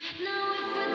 No,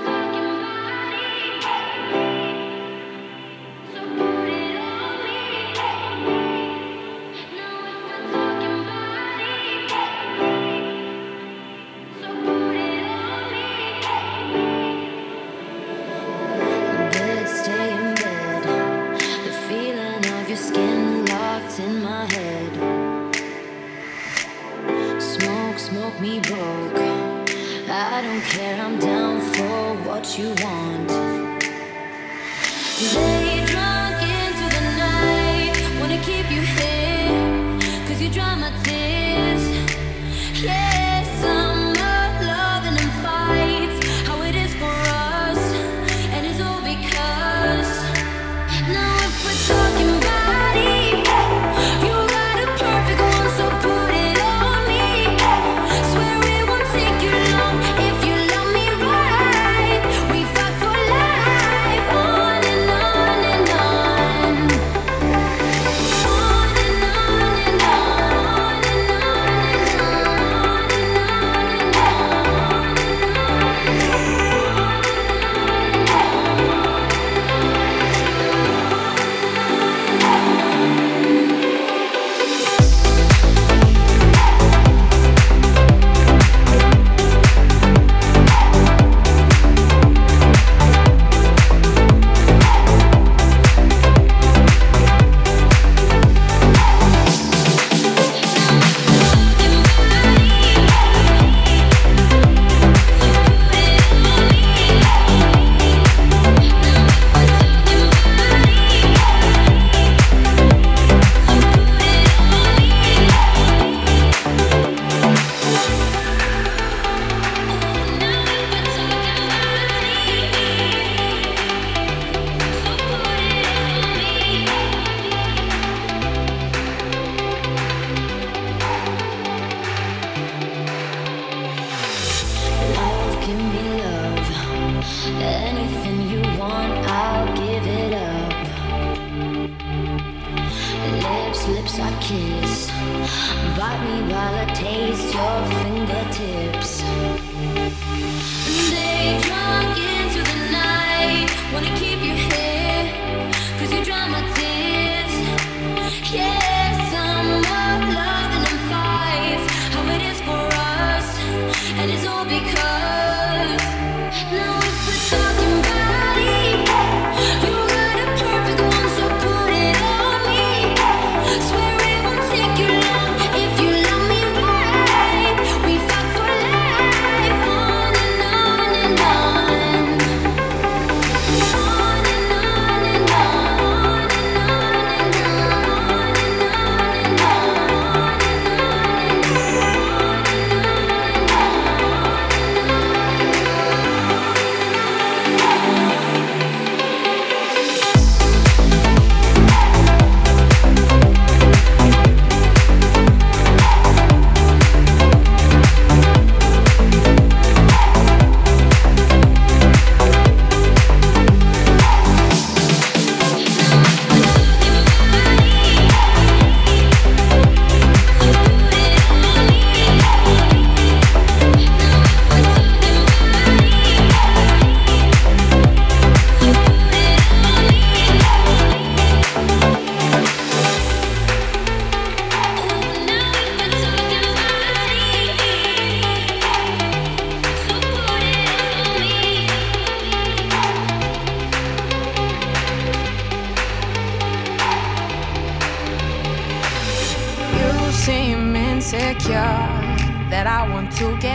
You get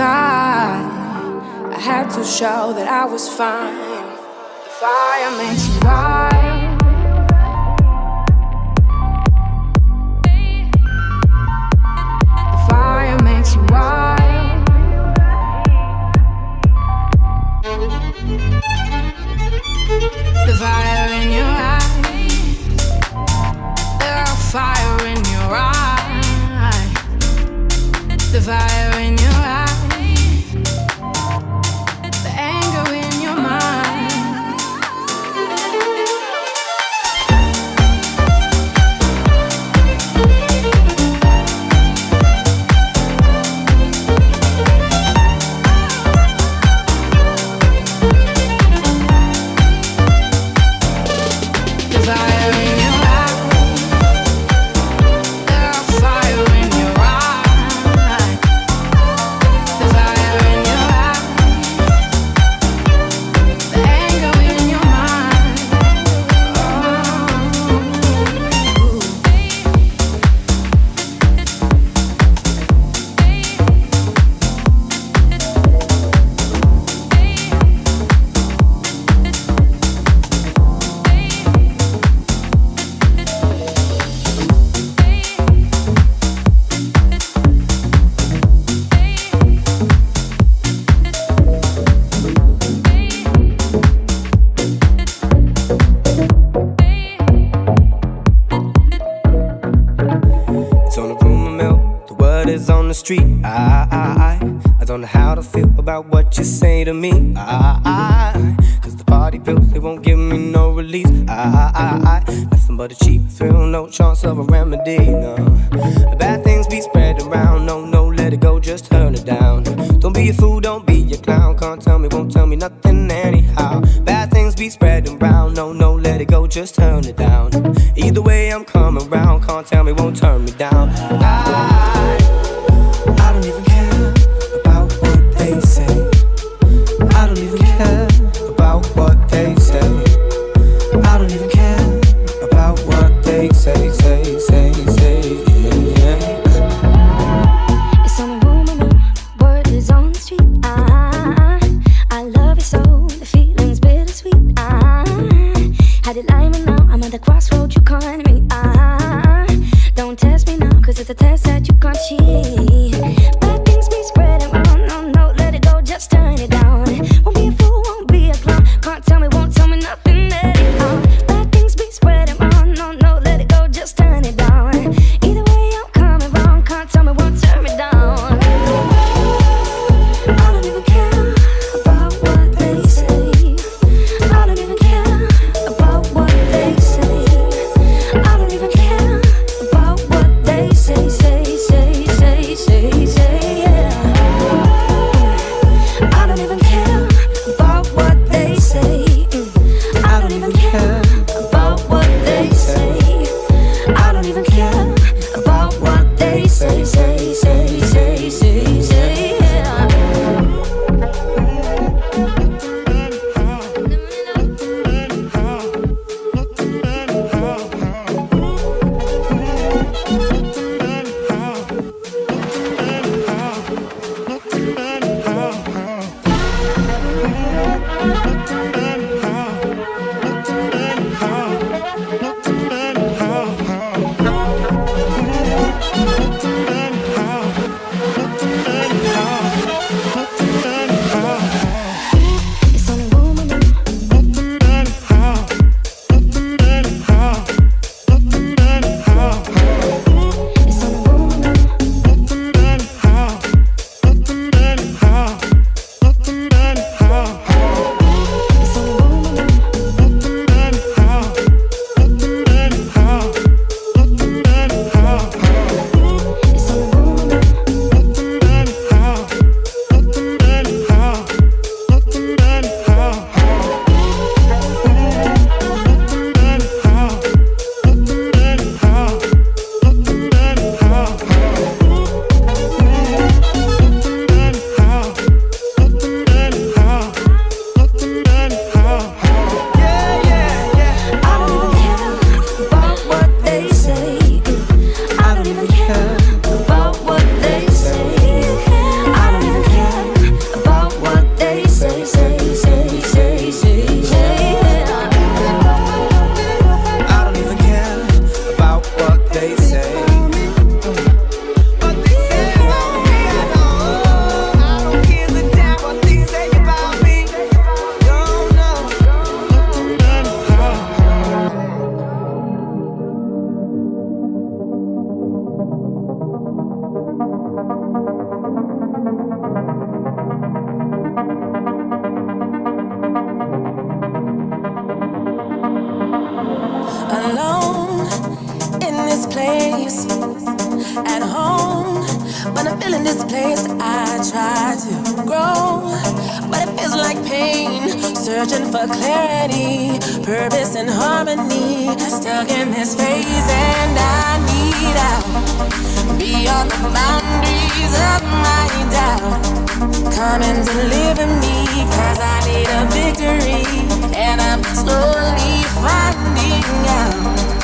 I had to show that I was fine. The fire makes you wild. The fire in your eyes. The fire in your eyes. The fire is on the street. I, I, I, I don't know how to feel about what you say to me. I, I, cause the party pills, they won't give me no release. I, I, I, nothing but a cheap thrill, no chance of a remedy. No, bad things be spread around. No, no, let it go, just turn it down. Don't be a fool, don't be a clown. Can't tell me, won't tell me nothing anyhow. Bad things be spreading around. No, no, let it go, just turn it down. Either way, I'm coming round. Can't tell me, won't turn me down. I place at home. When I'm feeling displaced, I try to grow. But it feels like pain, searching for clarity, purpose, and harmony. Stuck in this phase, and I need out beyond the boundaries of my doubt. Come and deliver me, cause I need a victory. And I'm slowly finding out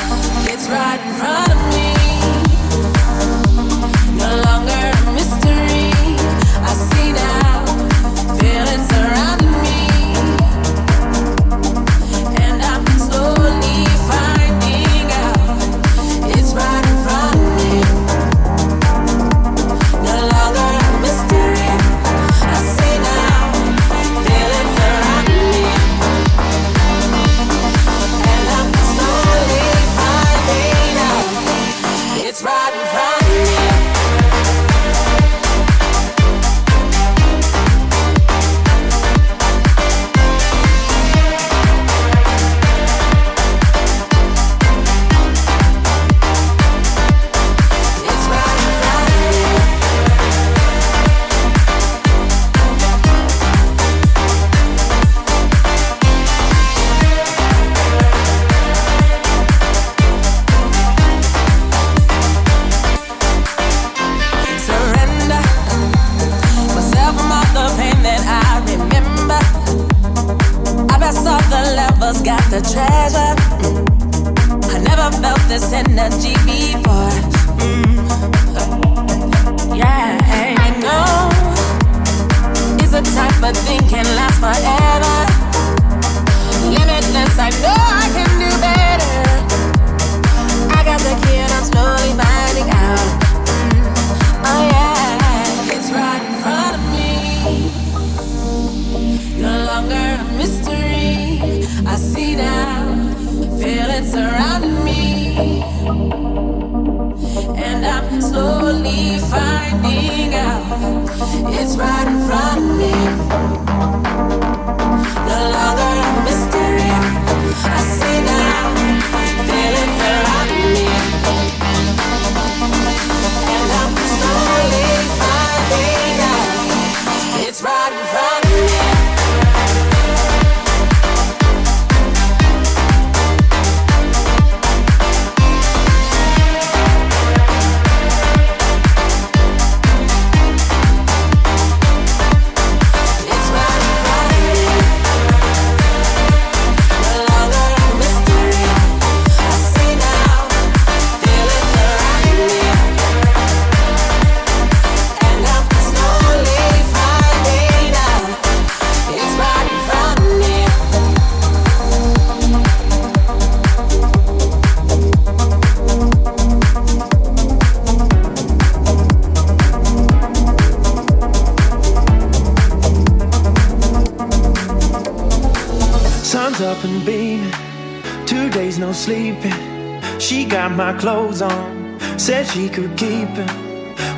right in front of me. A type of thing can last forever. Limitless, I know I can do better. I got the key and I'm slowly finding out. Mm. Oh yeah, it's right in front of me. No longer a mystery. I see now, feel it surrounding me. And I'm slowly finding it's right in front of me. No longer a mystery. My clothes on, said she could keep them.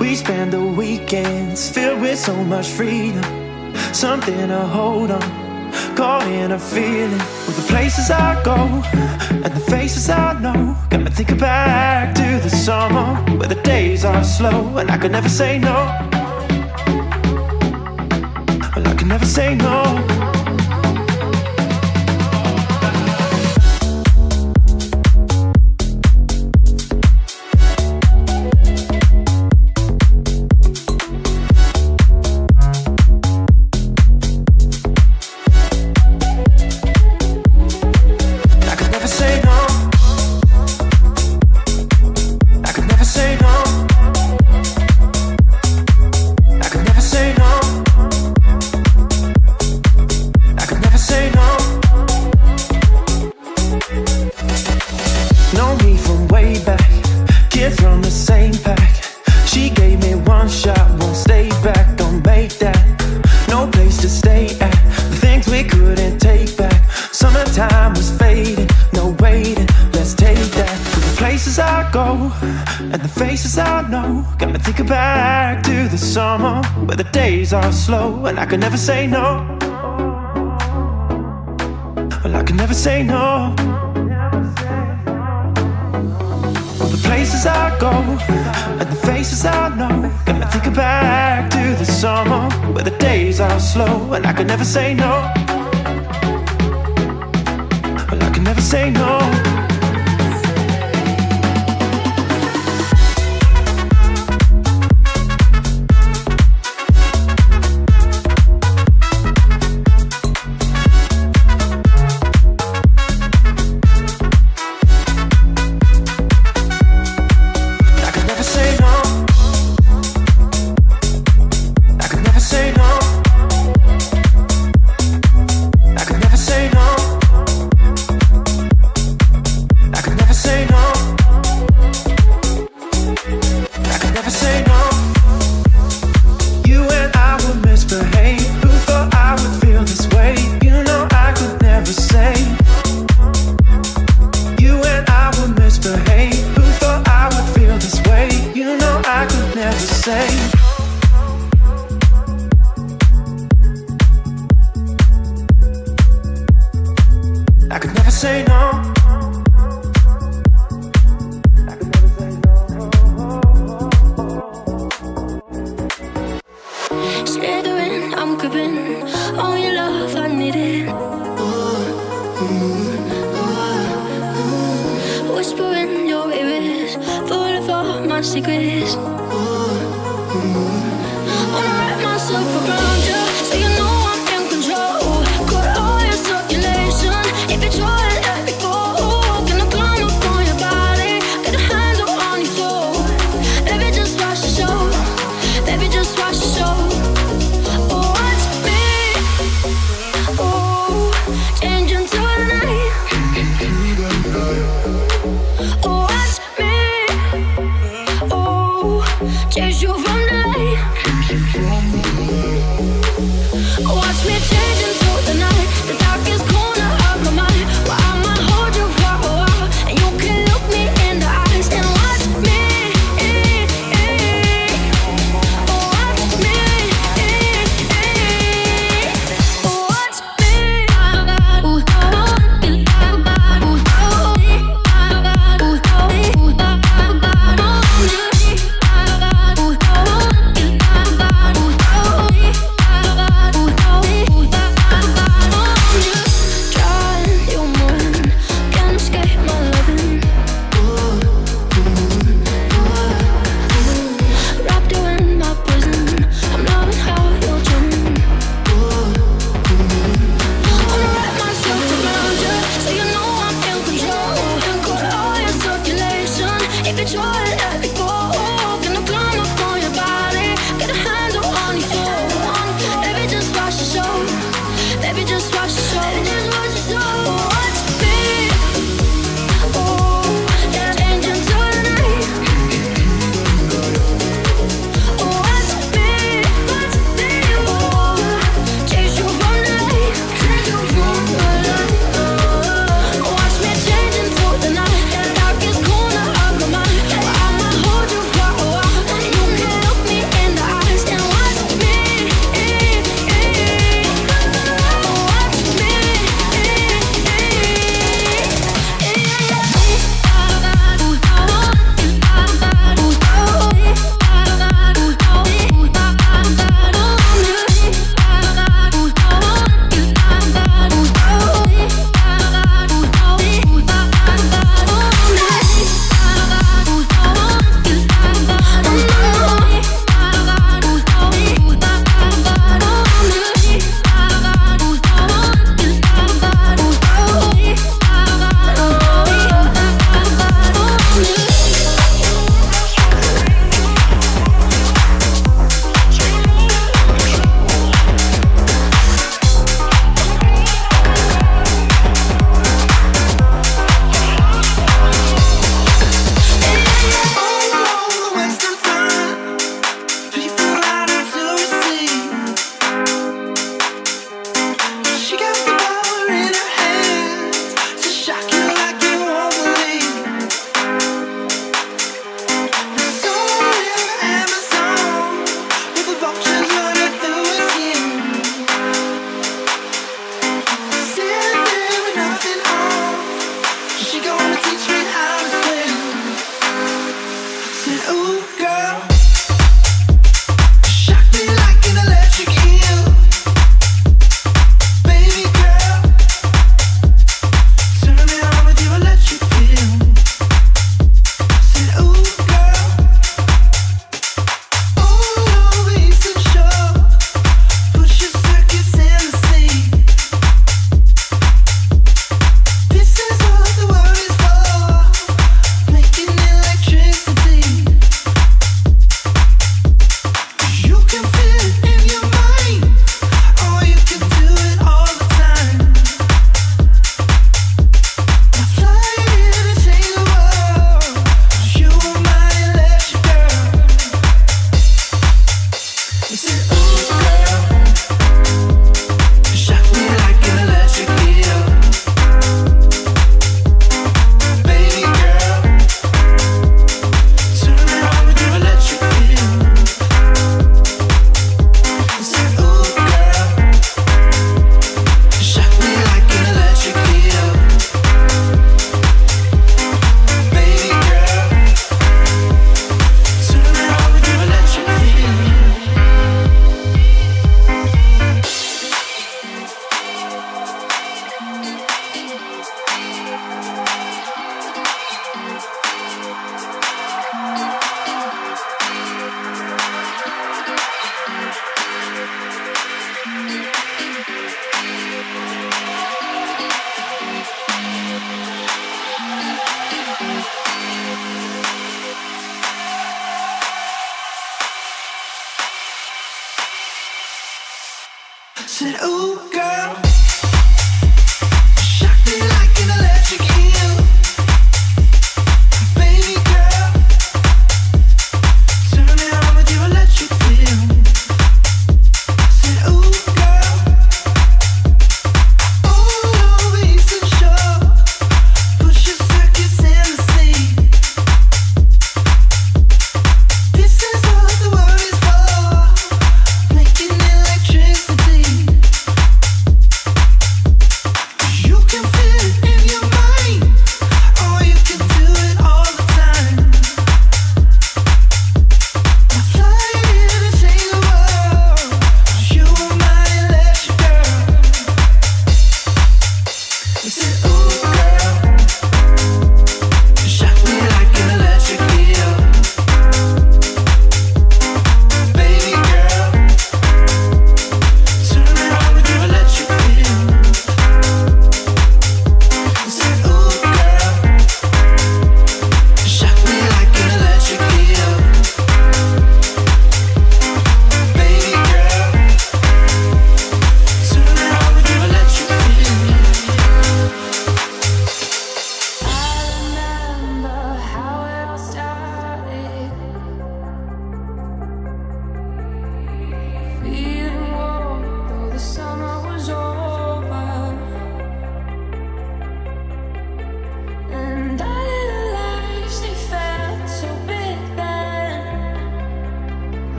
We spend the weekends filled with so much freedom, something to hold on. In a feeling with the places I go and the faces I know. Got me thinking back to the summer where the days are slow and I could never say no. Well, I could never say no. Could never say no.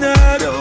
Não.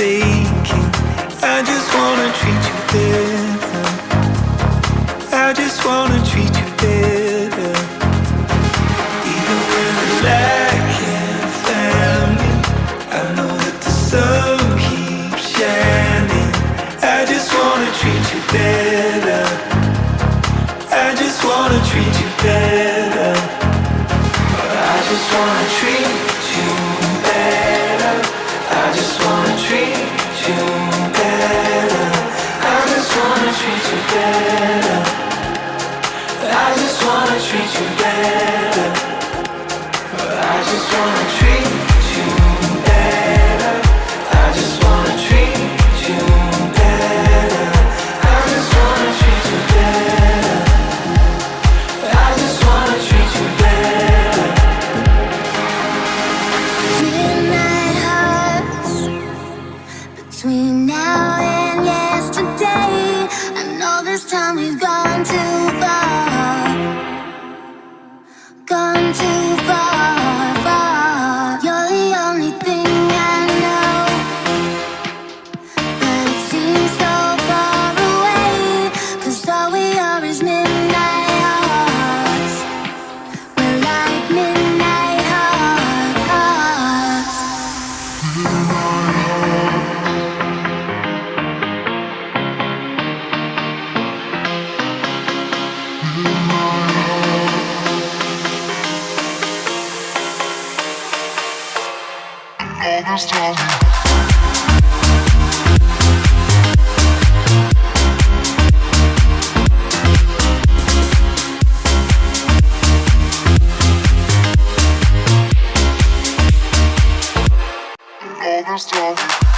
faking. I just wanna treat you better. I just wanna treat you better. Even when the light can't find me, I know that the sun keeps shining. I just wanna treat you better. I just wanna treat you better. I just wanna. one. understand.